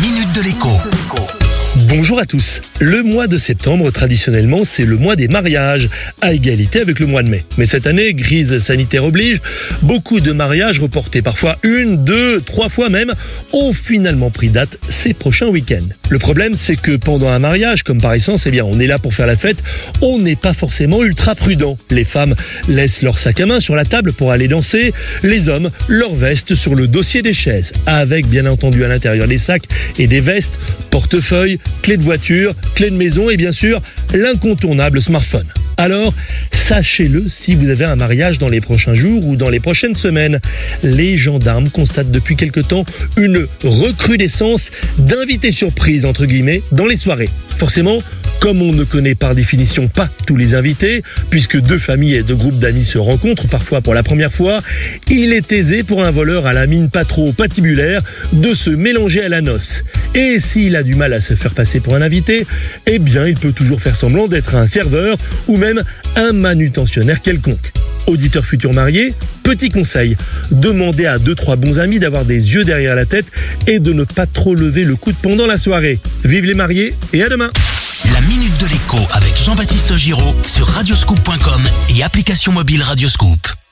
minute de l'écho. Bonjour à tous. Le mois de septembre, traditionnellement, c'est le mois des mariages, à égalité avec le mois de mai. Mais cette année, crise sanitaire oblige, beaucoup de mariages reportés, parfois une, deux, trois fois même, ont finalement pris date ces prochains week-ends. Le problème, c'est que pendant un mariage, comme par essence, eh bien, on est là pour faire la fête, on n'est pas forcément ultra prudent. Les femmes laissent leur sac à main sur la table pour aller danser, les hommes leur veste sur le dossier des chaises, avec bien entendu à l'intérieur des sacs et des vestes, portefeuille, clé de voiture, clé de maison et bien sûr l'incontournable smartphone. Alors, sachez-le si vous avez un mariage dans les prochains jours ou dans les prochaines semaines. Les gendarmes constatent depuis quelque temps une recrudescence d'invités surprises, entre guillemets, dans les soirées. Forcément, comme on ne connaît par définition pas tous les invités, puisque deux familles et deux groupes d'amis se rencontrent parfois pour la première fois, il est aisé pour un voleur à la mine pas trop patibulaire de se mélanger à la noce. Et s'il a du mal à se faire passer pour un invité, eh bien il peut toujours faire semblant d'être un serveur ou même un manutentionnaire quelconque. Auditeur futur marié, petit conseil, demandez à deux trois bons amis d'avoir des yeux derrière la tête et de ne pas trop lever le coude pendant la soirée. Vive les mariés et à demain La minute de l'écho avec Jean-Baptiste Giraud sur radioscoop.com et application mobile Radioscoop.